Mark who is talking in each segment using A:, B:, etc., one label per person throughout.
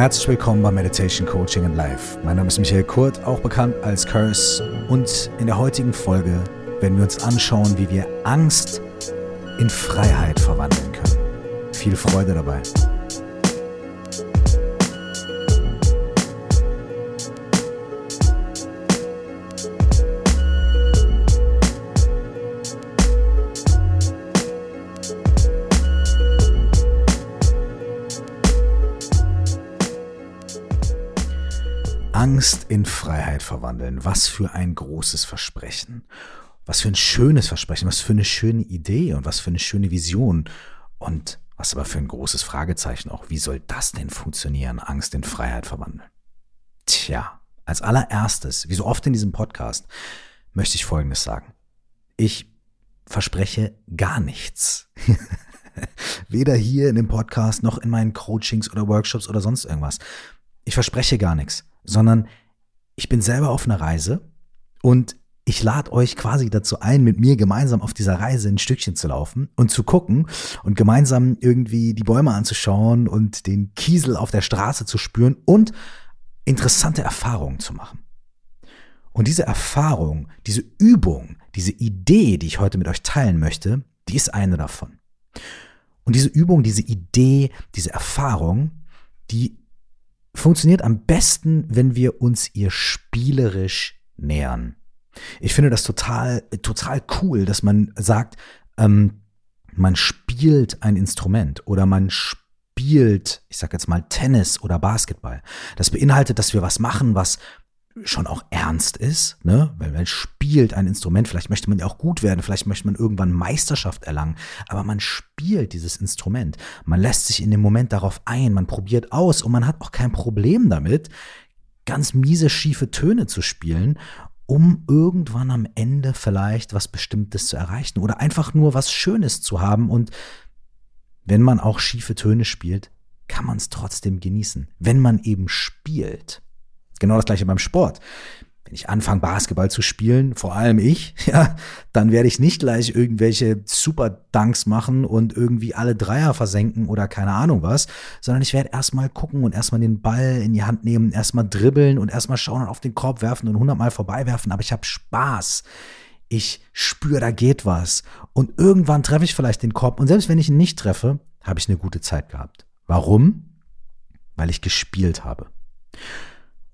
A: Herzlich willkommen bei Meditation Coaching and Life. Mein Name ist Michael Kurt, auch bekannt als Curse. Und in der heutigen Folge werden wir uns anschauen, wie wir Angst in Freiheit verwandeln können. Viel Freude dabei. Angst in Freiheit verwandeln. Was für ein großes Versprechen. Was für ein schönes Versprechen, was für eine schöne Idee und was für eine schöne Vision. Und was aber für ein großes Fragezeichen auch. Wie soll das denn funktionieren, Angst in Freiheit verwandeln? Tja, als allererstes, wie so oft in diesem Podcast, möchte ich Folgendes sagen. Ich verspreche gar nichts. Weder hier in dem Podcast noch in meinen Coachings oder Workshops oder sonst irgendwas. Ich verspreche gar nichts sondern ich bin selber auf einer Reise und ich lade euch quasi dazu ein, mit mir gemeinsam auf dieser Reise ein Stückchen zu laufen und zu gucken und gemeinsam irgendwie die Bäume anzuschauen und den Kiesel auf der Straße zu spüren und interessante Erfahrungen zu machen. Und diese Erfahrung, diese Übung, diese Idee, die ich heute mit euch teilen möchte, die ist eine davon. Und diese Übung, diese Idee, diese Erfahrung, die funktioniert am besten, wenn wir uns ihr spielerisch nähern. Ich finde das total, total cool, dass man sagt, ähm, man spielt ein Instrument oder man spielt, ich sag jetzt mal Tennis oder Basketball. Das beinhaltet, dass wir was machen, was schon auch ernst ist, ne? Weil man spielt ein Instrument, vielleicht möchte man ja auch gut werden, vielleicht möchte man irgendwann Meisterschaft erlangen, aber man spielt dieses Instrument. Man lässt sich in dem Moment darauf ein, man probiert aus und man hat auch kein Problem damit, ganz miese, schiefe Töne zu spielen, um irgendwann am Ende vielleicht was Bestimmtes zu erreichen oder einfach nur was Schönes zu haben und wenn man auch schiefe Töne spielt, kann man es trotzdem genießen, wenn man eben spielt. Genau das gleiche beim Sport. Wenn ich anfange, Basketball zu spielen, vor allem ich, ja, dann werde ich nicht gleich irgendwelche Super Dunks machen und irgendwie alle Dreier versenken oder keine Ahnung was, sondern ich werde erstmal gucken und erstmal den Ball in die Hand nehmen, erstmal dribbeln und erstmal schauen und auf den Korb werfen und hundertmal vorbeiwerfen, aber ich habe Spaß. Ich spüre, da geht was. Und irgendwann treffe ich vielleicht den Korb und selbst wenn ich ihn nicht treffe, habe ich eine gute Zeit gehabt. Warum? Weil ich gespielt habe.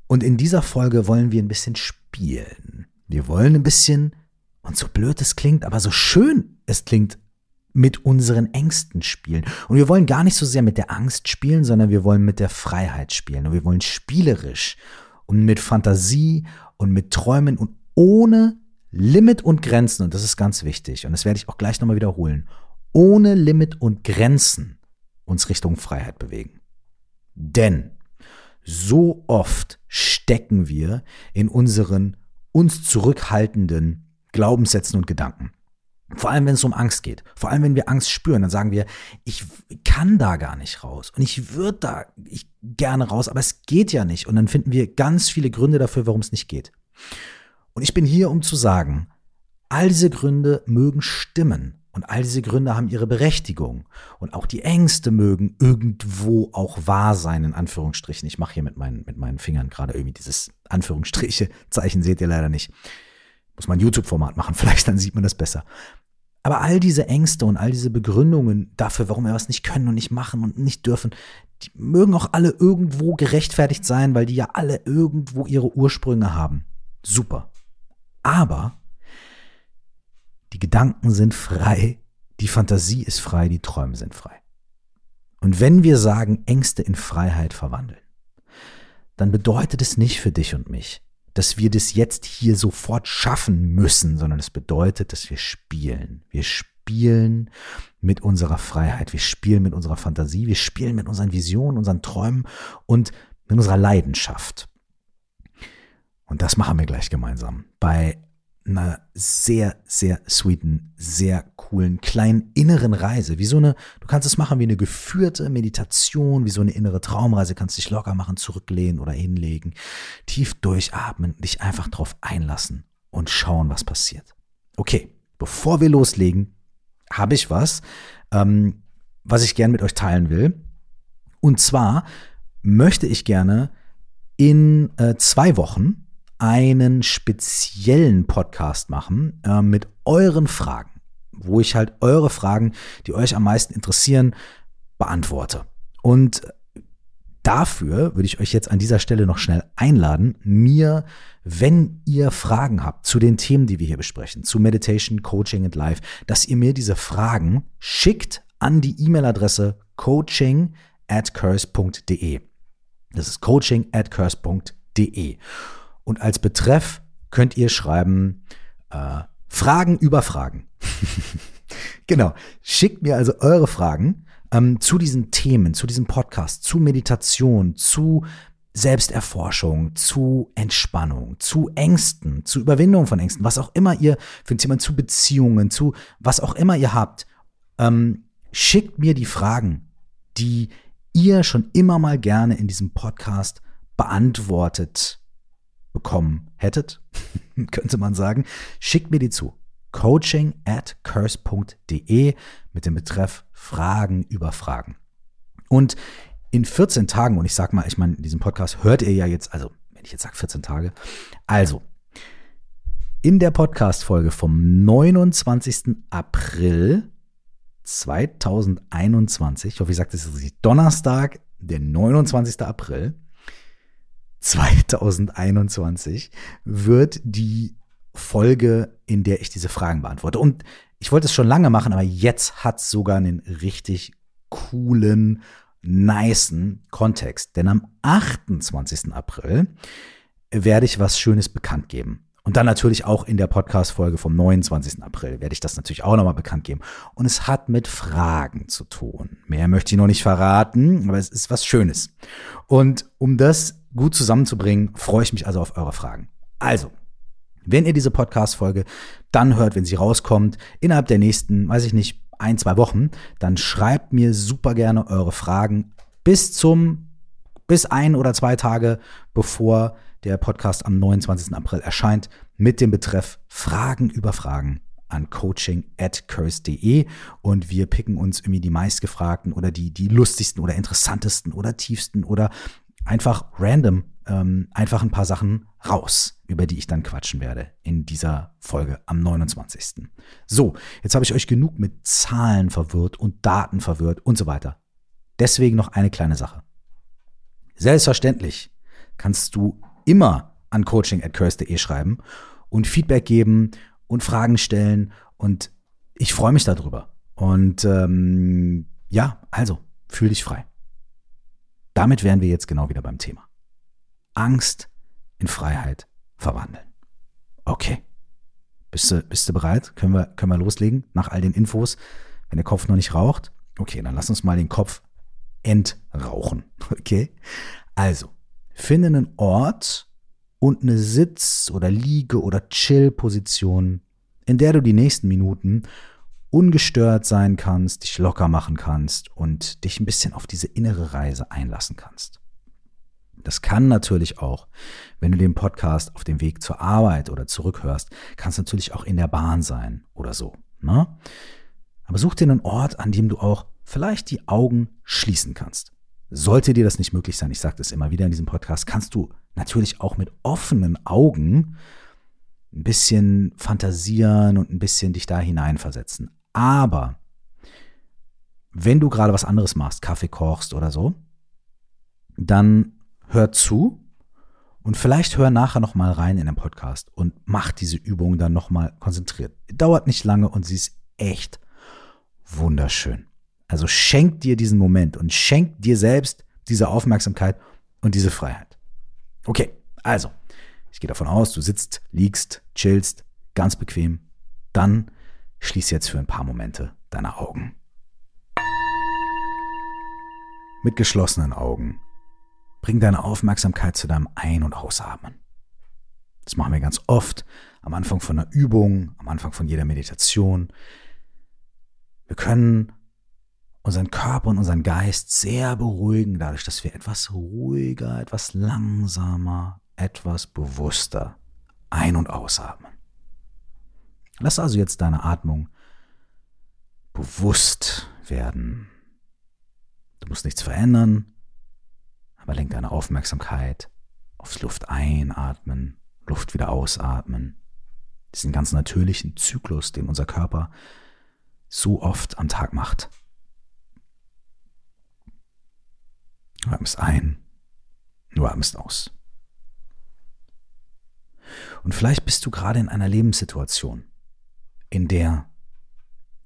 A: Und in dieser Folge wollen wir ein bisschen spielen. Wir wollen ein bisschen, und so blöd es klingt, aber so schön es klingt, mit unseren Ängsten spielen. Und wir wollen gar nicht so sehr mit der Angst spielen, sondern wir wollen mit der Freiheit spielen. Und wir wollen spielerisch und mit Fantasie und mit Träumen und ohne Limit und Grenzen. Und das ist ganz wichtig. Und das werde ich auch gleich nochmal wiederholen. Ohne Limit und Grenzen uns Richtung Freiheit bewegen. Denn so oft stecken wir in unseren uns zurückhaltenden Glaubenssätzen und Gedanken. Vor allem, wenn es um Angst geht. Vor allem, wenn wir Angst spüren, dann sagen wir, ich kann da gar nicht raus. Und ich würde da ich gerne raus, aber es geht ja nicht. Und dann finden wir ganz viele Gründe dafür, warum es nicht geht. Und ich bin hier, um zu sagen, all diese Gründe mögen stimmen. Und all diese Gründe haben ihre Berechtigung. Und auch die Ängste mögen irgendwo auch wahr sein, in Anführungsstrichen. Ich mache hier mit meinen, mit meinen Fingern gerade irgendwie dieses Anführungsstriche-Zeichen, seht ihr leider nicht. Muss man YouTube-Format machen, vielleicht dann sieht man das besser. Aber all diese Ängste und all diese Begründungen dafür, warum wir was nicht können und nicht machen und nicht dürfen, die mögen auch alle irgendwo gerechtfertigt sein, weil die ja alle irgendwo ihre Ursprünge haben. Super. Aber die Gedanken sind frei, die Fantasie ist frei, die Träume sind frei. Und wenn wir sagen, Ängste in Freiheit verwandeln, dann bedeutet es nicht für dich und mich, dass wir das jetzt hier sofort schaffen müssen, sondern es bedeutet, dass wir spielen. Wir spielen mit unserer Freiheit, wir spielen mit unserer Fantasie, wir spielen mit unseren Visionen, unseren Träumen und mit unserer Leidenschaft. Und das machen wir gleich gemeinsam bei einer sehr, sehr sweeten, sehr coolen, kleinen inneren Reise. Wie so eine, du kannst es machen wie eine geführte Meditation, wie so eine innere Traumreise, kannst dich locker machen, zurücklehnen oder hinlegen, tief durchatmen, dich einfach drauf einlassen und schauen, was passiert. Okay, bevor wir loslegen, habe ich was, ähm, was ich gern mit euch teilen will. Und zwar möchte ich gerne in äh, zwei Wochen einen speziellen Podcast machen äh, mit euren Fragen, wo ich halt eure Fragen, die euch am meisten interessieren, beantworte. Und dafür würde ich euch jetzt an dieser Stelle noch schnell einladen, mir, wenn ihr Fragen habt zu den Themen, die wir hier besprechen, zu Meditation, Coaching and Life, dass ihr mir diese Fragen schickt an die E-Mail-Adresse coaching at curse.de. Das ist coaching at curse.de. Und als Betreff könnt ihr schreiben, äh, Fragen über Fragen. genau. Schickt mir also eure Fragen ähm, zu diesen Themen, zu diesem Podcast, zu Meditation, zu Selbsterforschung, zu Entspannung, zu Ängsten, zu Überwindung von Ängsten, was auch immer ihr für ein Thema, zu Beziehungen, zu was auch immer ihr habt, ähm, schickt mir die Fragen, die ihr schon immer mal gerne in diesem Podcast beantwortet bekommen hättet, könnte man sagen. Schickt mir die zu coaching at curse.de mit dem Betreff Fragen über Fragen. Und in 14 Tagen, und ich sag mal, ich meine, diesen Podcast hört ihr ja jetzt, also wenn ich jetzt sage 14 Tage, also in der Podcast-Folge vom 29. April 2021, ich hoffe, ich sage das jetzt Donnerstag, der 29. April 2021 wird die Folge, in der ich diese Fragen beantworte. Und ich wollte es schon lange machen, aber jetzt hat es sogar einen richtig coolen, nicen Kontext. Denn am 28. April werde ich was Schönes bekannt geben. Und dann natürlich auch in der Podcast-Folge vom 29. April werde ich das natürlich auch nochmal bekannt geben. Und es hat mit Fragen zu tun. Mehr möchte ich noch nicht verraten, aber es ist was Schönes. Und um das gut zusammenzubringen, freue ich mich also auf eure Fragen. Also, wenn ihr diese Podcast-Folge dann hört, wenn sie rauskommt, innerhalb der nächsten, weiß ich nicht, ein, zwei Wochen, dann schreibt mir super gerne eure Fragen bis zum, bis ein oder zwei Tage bevor der Podcast am 29. April erscheint mit dem Betreff Fragen über Fragen an coaching at curse.de und wir picken uns irgendwie die meistgefragten oder die, die lustigsten oder interessantesten oder tiefsten oder einfach random ähm, einfach ein paar Sachen raus, über die ich dann quatschen werde in dieser Folge am 29. So, jetzt habe ich euch genug mit Zahlen verwirrt und Daten verwirrt und so weiter. Deswegen noch eine kleine Sache. Selbstverständlich kannst du immer an coaching at curse.de schreiben und Feedback geben und Fragen stellen und ich freue mich darüber. Und ähm, ja, also, fühl dich frei. Damit wären wir jetzt genau wieder beim Thema. Angst in Freiheit verwandeln. Okay. Bist du, bist du bereit? Können wir, können wir loslegen nach all den Infos? Wenn der Kopf noch nicht raucht? Okay, dann lass uns mal den Kopf entrauchen. Okay? Also, finde einen Ort und eine Sitz- oder Liege- oder Chill-Position, in der du die nächsten Minuten ungestört sein kannst, dich locker machen kannst und dich ein bisschen auf diese innere Reise einlassen kannst. Das kann natürlich auch, wenn du den Podcast auf dem Weg zur Arbeit oder zurückhörst, kann es natürlich auch in der Bahn sein oder so. Ne? Aber such dir einen Ort, an dem du auch vielleicht die Augen schließen kannst. Sollte dir das nicht möglich sein, ich sage das immer wieder in diesem Podcast, kannst du natürlich auch mit offenen Augen ein bisschen fantasieren und ein bisschen dich da hineinversetzen. Aber wenn du gerade was anderes machst, Kaffee kochst oder so, dann hör zu und vielleicht hör nachher noch mal rein in den Podcast und mach diese Übung dann noch mal konzentriert. Dauert nicht lange und sie ist echt wunderschön. Also schenk dir diesen Moment und schenk dir selbst diese Aufmerksamkeit und diese Freiheit. Okay, also, ich gehe davon aus, du sitzt, liegst, chillst, ganz bequem. Dann schließ jetzt für ein paar Momente deine Augen. Mit geschlossenen Augen Bring deine Aufmerksamkeit zu deinem Ein- und Ausatmen. Das machen wir ganz oft am Anfang von einer Übung, am Anfang von jeder Meditation. Wir können unseren Körper und unseren Geist sehr beruhigen, dadurch, dass wir etwas ruhiger, etwas langsamer, etwas bewusster ein- und ausatmen. Lass also jetzt deine Atmung bewusst werden. Du musst nichts verändern, Aber lenk deine Aufmerksamkeit aufs Luft einatmen, Luft wieder ausatmen. Diesen ganz natürlichen Zyklus, den unser Körper so oft am Tag macht. Du atmest ein, du atmest aus. Und vielleicht bist du gerade in einer Lebenssituation, in der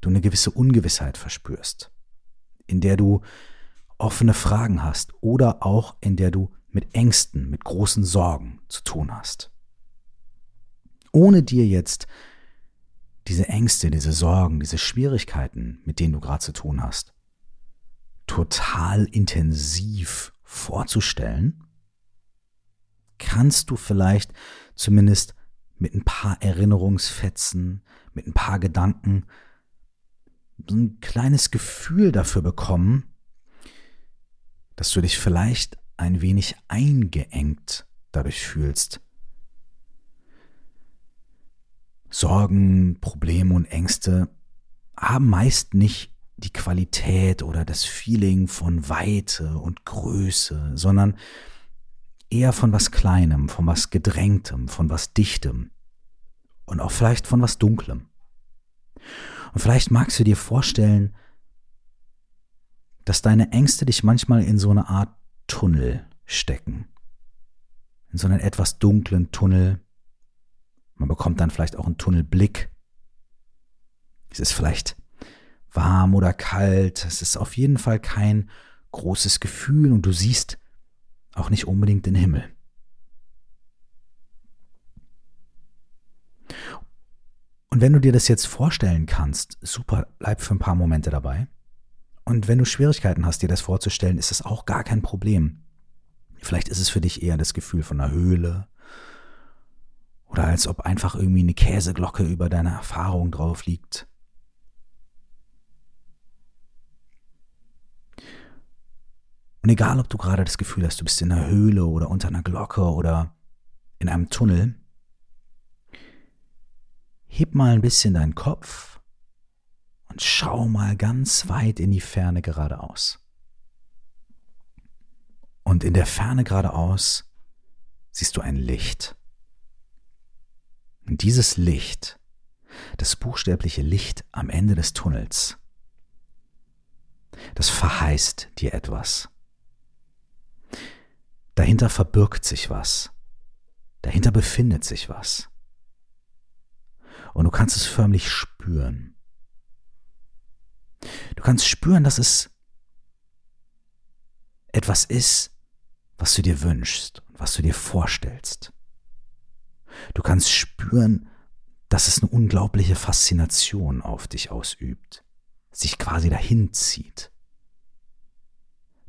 A: du eine gewisse Ungewissheit verspürst, in der du offene Fragen hast oder auch in der du mit Ängsten, mit großen Sorgen zu tun hast. Ohne dir jetzt diese Ängste, diese Sorgen, diese Schwierigkeiten, mit denen du gerade zu tun hast, total intensiv vorzustellen, kannst du vielleicht zumindest mit ein paar Erinnerungsfetzen, mit ein paar Gedanken so ein kleines Gefühl dafür bekommen, dass du dich vielleicht ein wenig eingeengt dadurch fühlst. Sorgen, Probleme und Ängste haben meist nicht die Qualität oder das Feeling von Weite und Größe, sondern eher von was Kleinem, von was Gedrängtem, von was Dichtem und auch vielleicht von was Dunklem. Und vielleicht magst du dir vorstellen, dass deine Ängste dich manchmal in so eine Art Tunnel stecken. In so einen etwas dunklen Tunnel. Man bekommt dann vielleicht auch einen Tunnelblick. Es ist vielleicht warm oder kalt. Es ist auf jeden Fall kein großes Gefühl und du siehst auch nicht unbedingt den Himmel. Und wenn du dir das jetzt vorstellen kannst, super, bleib für ein paar Momente dabei. Und wenn du Schwierigkeiten hast, dir das vorzustellen, ist das auch gar kein Problem. Vielleicht ist es für dich eher das Gefühl von einer Höhle oder als ob einfach irgendwie eine Käseglocke über deine Erfahrung drauf liegt. Und egal, ob du gerade das Gefühl hast, du bist in einer Höhle oder unter einer Glocke oder in einem Tunnel, heb mal ein bisschen deinen Kopf und schau mal ganz weit in die Ferne geradeaus. Und in der Ferne geradeaus siehst du ein Licht. Und dieses Licht, das buchstäbliche Licht am Ende des Tunnels, das verheißt dir etwas. Dahinter verbirgt sich was. Dahinter befindet sich was. Und du kannst es förmlich spüren. Du kannst spüren, dass es etwas ist, was du dir wünschst und was du dir vorstellst. Du kannst spüren, dass es eine unglaubliche Faszination auf dich ausübt, sich quasi dahin zieht.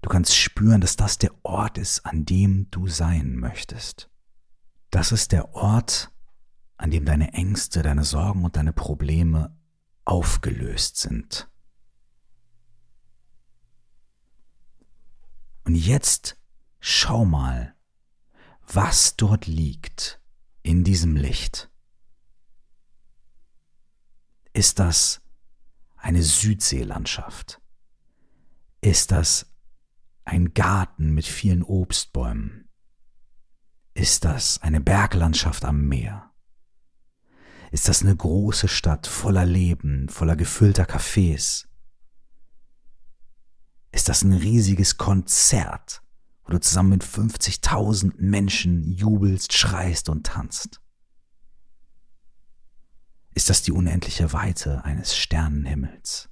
A: Du kannst spüren, dass das der Ort ist, an dem du sein möchtest. Das ist der Ort, an dem deine Ängste, deine Sorgen und deine Probleme aufgelöst sind. Und jetzt schau mal, was dort liegt in diesem Licht. Ist das eine Südseelandschaft? Ist das ein Garten mit vielen Obstbäumen? Ist das eine Berglandschaft am Meer? Ist das eine große Stadt voller Leben, voller gefüllter Cafés? Ist das ein riesiges Konzert, wo du zusammen mit 50.000 Menschen jubelst, schreist und tanzt? Ist das die unendliche Weite eines Sternenhimmels?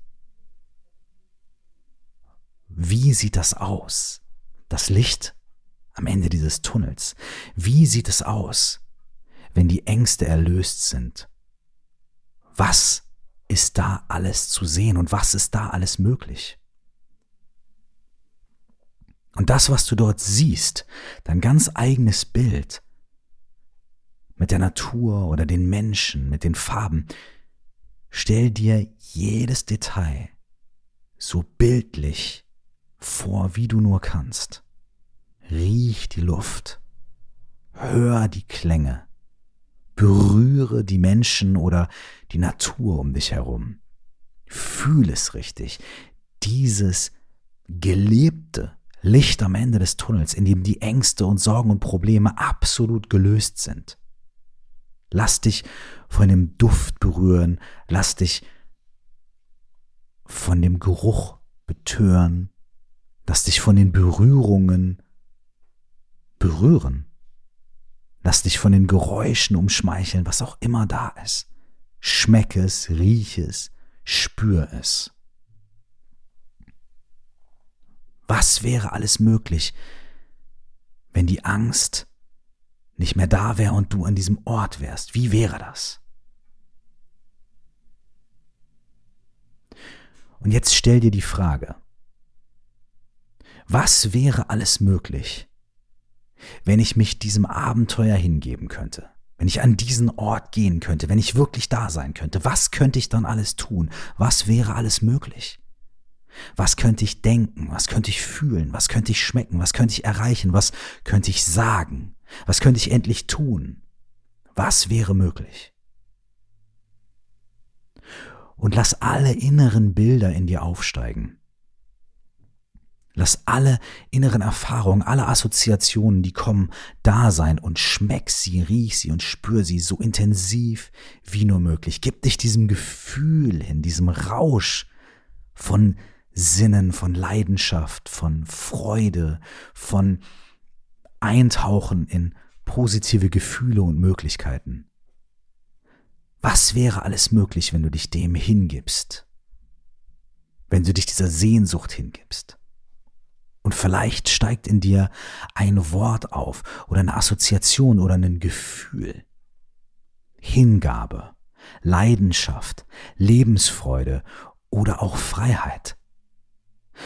A: Wie sieht das aus? Das Licht am Ende dieses Tunnels. Wie sieht es aus, wenn die Ängste erlöst sind? Was ist da alles zu sehen und was ist da alles möglich? Und das, was du dort siehst, dein ganz eigenes Bild mit der Natur oder den Menschen, mit den Farben, stell dir jedes Detail so bildlich vor, wie du nur kannst. Riech die Luft, hör die Klänge, berühre die Menschen oder die Natur um dich herum. Fühl es richtig. Dieses gelebte Licht am Ende des Tunnels, in dem die Ängste und Sorgen und Probleme absolut gelöst sind. Lass dich von dem Duft berühren, lass dich von dem Geruch betören, lass dich von den Berührungen berühren. Lass dich von den Geräuschen umschmeicheln, was auch immer da ist. Schmeck es, riech es, spür es. Was wäre alles möglich, wenn die Angst nicht mehr da wäre und du an diesem Ort wärst? Wie wäre das? Und jetzt stell dir die Frage, was wäre alles möglich, wenn ich mich diesem Abenteuer hingeben könnte? Wenn ich an diesen Ort gehen könnte, wenn ich wirklich da sein könnte, was könnte ich dann alles tun? Was wäre alles möglich? Was könnte ich denken? Was könnte ich fühlen? Was könnte ich schmecken? Was könnte ich erreichen? Was könnte ich sagen? Was könnte ich endlich tun? Was wäre möglich? Und lass alle inneren Bilder in dir aufsteigen. Lass alle inneren Erfahrungen, alle Assoziationen, die kommen, da sein und schmeck sie, riech sie und spür sie so intensiv wie nur möglich. Gib dich diesem Gefühl hin, diesem Rausch von Sinnen, von Leidenschaft, von Freude, von Eintauchen in positive Gefühle und Möglichkeiten. Was wäre alles möglich, wenn du dich dem hingibst? Wenn du dich dieser Sehnsucht hingibst? Und vielleicht steigt in dir ein Wort auf oder eine Assoziation oder ein Gefühl. Hingabe, Leidenschaft, Lebensfreude oder auch Freiheit.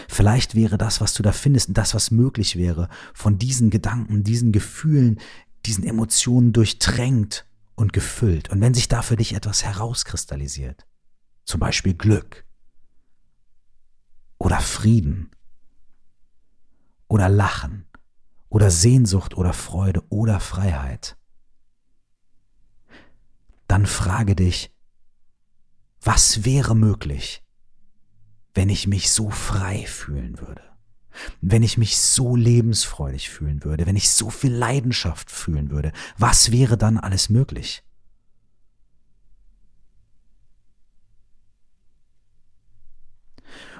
A: Vielleicht wäre das, was du da findest, das, was möglich wäre, von diesen Gedanken, diesen Gefühlen, diesen Emotionen durchtränkt und gefüllt. Und wenn sich da für dich etwas herauskristallisiert, zum Beispiel Glück oder Frieden oder Lachen oder Sehnsucht oder Freude oder Freiheit, dann frage dich, was wäre möglich, wenn ich mich so frei fühlen würde? Wenn ich mich so lebensfreudig fühlen würde, wenn ich so viel Leidenschaft fühlen würde, was wäre dann alles möglich?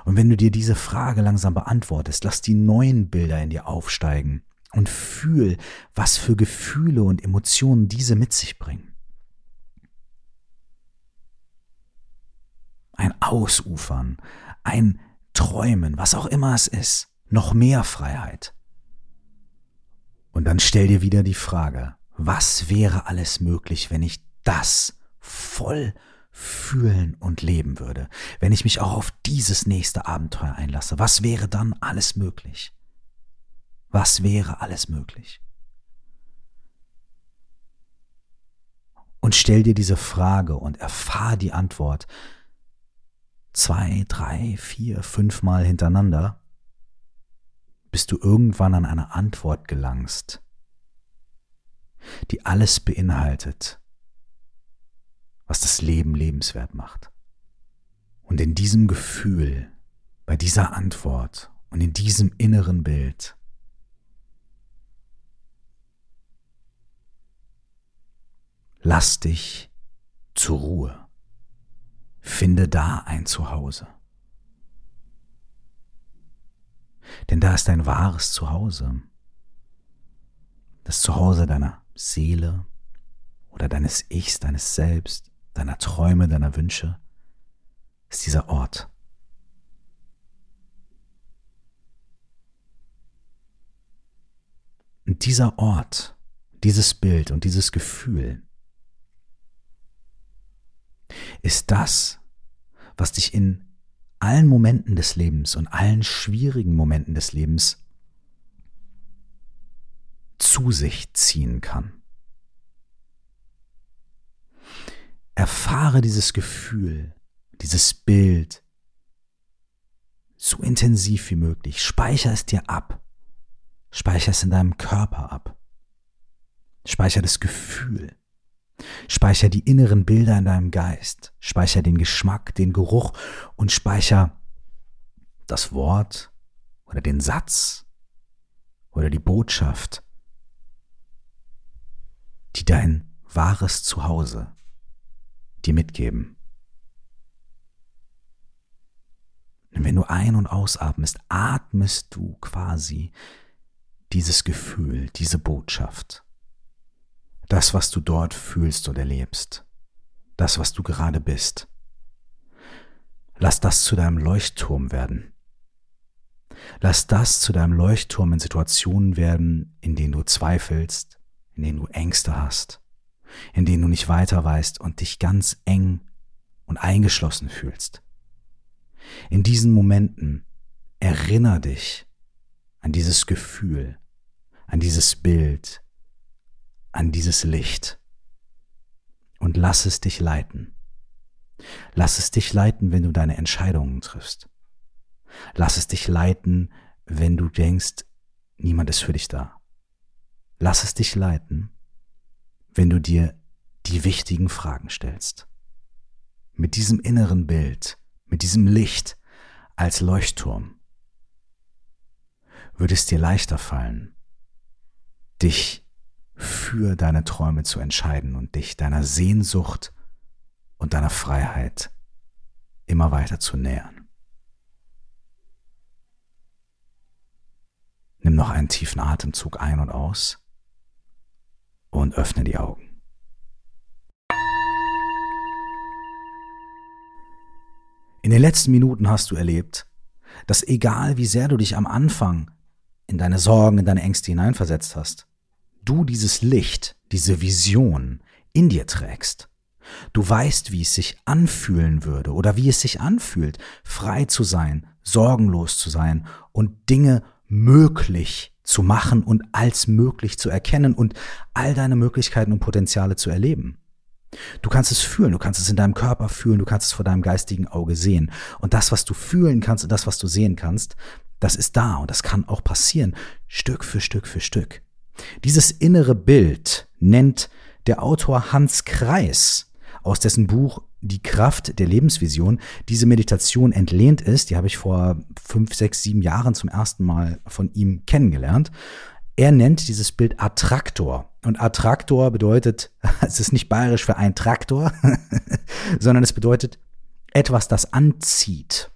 A: Und wenn du dir diese Frage langsam beantwortest, lass die neuen Bilder in dir aufsteigen und fühl, was für Gefühle und Emotionen diese mit sich bringen. Ein Ausufern, ein Träumen, was auch immer es ist, noch mehr Freiheit. Und dann stell dir wieder die Frage, was wäre alles möglich, wenn ich das voll fühlen und leben würde, wenn ich mich auch auf dieses nächste Abenteuer einlasse, was wäre dann alles möglich? Was wäre alles möglich? Und stell dir diese Frage und erfahr die Antwort zwei, drei, vier, fünfmal hintereinander, bis du irgendwann an eine Antwort gelangst, die alles beinhaltet, was das Leben lebenswert macht. Und in diesem Gefühl, bei dieser Antwort und in diesem inneren Bild lass dich zur Ruhe. Finde da ein Zuhause. Denn da ist dein wahres Zuhause. Das Zuhause deiner Seele oder deines Ichs, deines Selbst deiner Träume, deiner Wünsche, ist dieser Ort. Und dieser Ort, dieses Bild und dieses Gefühl ist das, was dich in allen Momenten des Lebens und allen schwierigen Momenten des Lebens zu sich ziehen kann. Erfahre dieses Gefühl, dieses Bild so intensiv wie möglich. Speicher es dir ab. Speicher es in deinem Körper ab. Speicher das Gefühl. Speicher die inneren Bilder in deinem Geist. Speicher den Geschmack, den Geruch und speicher das Wort oder den Satz oder die Botschaft, die dein wahres Zuhause dir mitgeben. Und wenn du ein- und ausatmest, atmest du quasi dieses Gefühl, diese Botschaft, das, was du dort fühlst oder erlebst, das, was du gerade bist. Lass das zu deinem Leuchtturm werden. Lass das zu deinem Leuchtturm in Situationen werden, in denen du zweifelst, in denen du Ängste hast, in denen du nicht weiter weißt und dich ganz eng und eingeschlossen fühlst. In diesen Momenten erinner dich an dieses Gefühl, an dieses Bild, an dieses Licht und lass es dich leiten. Lass es dich leiten, wenn du deine Entscheidungen triffst. Lass es dich leiten, wenn du denkst, niemand ist für dich da. Lass es dich leiten, wenn du dir die wichtigen Fragen stellst. Mit diesem inneren Bild, mit diesem Licht als Leuchtturm, würde es dir leichter fallen, dich für deine Träume zu entscheiden und dich deiner Sehnsucht und deiner Freiheit immer weiter zu nähern. Nimm noch einen tiefen Atemzug ein und aus und öffne die Augen. In den letzten Minuten hast du erlebt, dass egal wie sehr du dich am Anfang in deine Sorgen, in deine Ängste hineinversetzt hast, du dieses Licht, diese Vision in dir trägst. Du weißt, wie es sich anfühlen würde oder wie es sich anfühlt, frei zu sein, sorgenlos zu sein und Dinge möglich zu machen und als möglich zu erkennen und all deine Möglichkeiten und Potenziale zu erleben. Du kannst es fühlen, du kannst es in deinem Körper fühlen, du kannst es vor deinem geistigen Auge sehen. Und das, was du fühlen kannst und das, was du sehen kannst, das ist da und das kann auch passieren, Stück für Stück für Stück. Dieses innere Bild nennt der Autor Hans Kreis aus dessen Buch Die Kraft der Lebensvision diese Meditation entlehnt ist. Die habe ich vor fünf, sechs, sieben Jahren zum ersten Mal von ihm kennengelernt. Er nennt dieses Bild Attraktor. Und Attraktor bedeutet, es ist nicht bayerisch für ein Traktor, sondern es bedeutet etwas, das anzieht.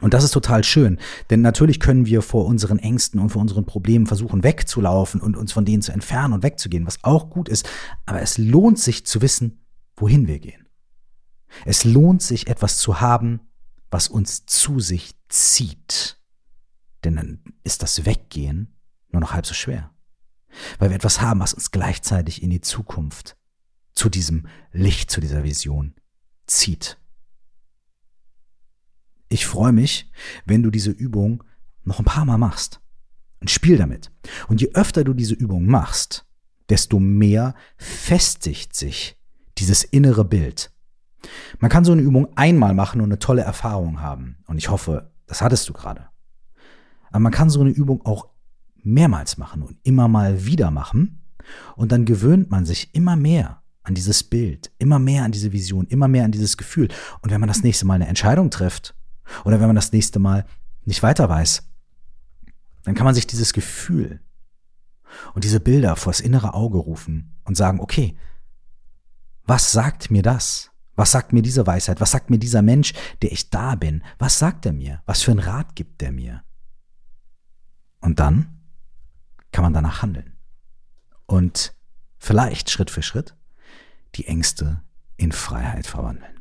A: Und das ist total schön, denn natürlich können wir vor unseren Ängsten und vor unseren Problemen versuchen wegzulaufen und uns von denen zu entfernen und wegzugehen, was auch gut ist, aber es lohnt sich zu wissen, wohin wir gehen. Es lohnt sich etwas zu haben, was uns zu sich zieht, denn dann ist das Weggehen nur noch halb so schwer. Weil wir etwas haben, was uns gleichzeitig in die Zukunft, zu diesem Licht, zu dieser Vision zieht. Ich freue mich, wenn du diese Übung noch ein paar Mal machst. Und spiel damit. Und je öfter du diese Übung machst, desto mehr festigt sich dieses innere Bild. Man kann so eine Übung einmal machen und eine tolle Erfahrung haben. Und ich hoffe, das hattest du gerade. Aber man kann so eine Übung auch mehrmals machen und immer mal wieder machen. Und dann gewöhnt man sich immer mehr an dieses Bild, immer mehr an diese Vision, immer mehr an dieses Gefühl. Und wenn man das nächste Mal eine Entscheidung trifft oder wenn man das nächste Mal nicht weiter weiß, dann kann man sich dieses Gefühl und diese Bilder vors innere Auge rufen und sagen, okay, was sagt mir das? Was sagt mir diese Weisheit? Was sagt mir dieser Mensch, der ich da bin? Was sagt er mir? Was für einen Rat gibt er mir? Und dann kann man danach handeln. Und vielleicht Schritt für Schritt die Ängste in Freiheit verwandeln.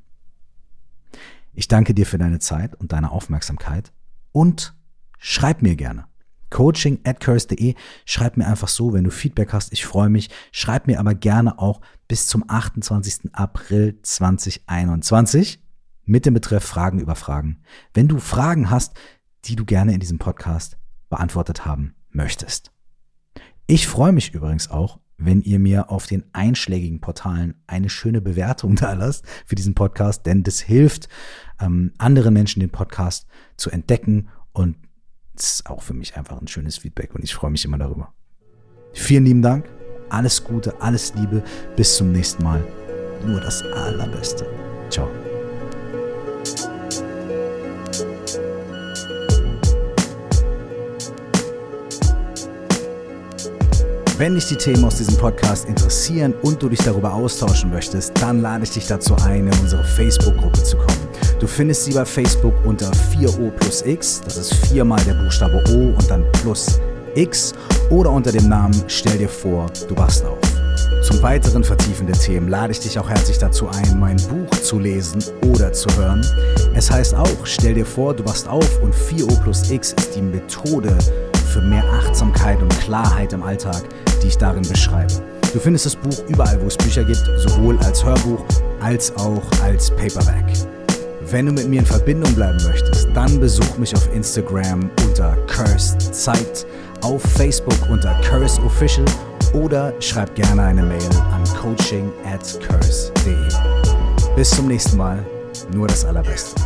A: Ich danke dir für deine Zeit und deine Aufmerksamkeit und schreib mir gerne. Coaching at curse.de. Schreib mir einfach so, wenn du Feedback hast. Ich freue mich. Schreib mir aber gerne auch bis zum 28. April 2021 mit dem Betreff Fragen über Fragen. Wenn du Fragen hast, die du gerne in diesem Podcast beantwortet haben möchtest. Ich freue mich übrigens auch, wenn ihr mir auf den einschlägigen Portalen eine schöne Bewertung da lasst für diesen Podcast, denn das hilft ähm, anderen Menschen den Podcast zu entdecken und es ist auch für mich einfach ein schönes Feedback und ich freue mich immer darüber. Vielen lieben Dank, alles Gute, alles Liebe, bis zum nächsten Mal. Nur das Allerbeste. Ciao. Wenn dich die Themen aus diesem Podcast interessieren und du dich darüber austauschen möchtest, dann lade ich dich dazu ein, in unsere Facebook-Gruppe zu kommen. Du findest sie bei Facebook unter 4O plus X, das ist viermal der Buchstabe O und dann plus X oder unter dem Namen Stell dir vor, du wachst auf. Zum weiteren vertiefenden Themen lade ich dich auch herzlich dazu ein, mein Buch zu lesen oder zu hören. Es heißt auch, stell dir vor, du wachst auf und 4O plus X ist die Methode für mehr Achtsamkeit und Klarheit im Alltag, die ich darin beschreibe. Du findest das Buch überall, wo es Bücher gibt, sowohl als Hörbuch als auch als Paperback. Wenn du mit mir in Verbindung bleiben möchtest, dann besuch mich auf Instagram unter Cursed Zeit, auf Facebook unter Curse Official oder schreib gerne eine Mail an coaching at curse.de. Bis zum nächsten Mal, nur das Allerbeste.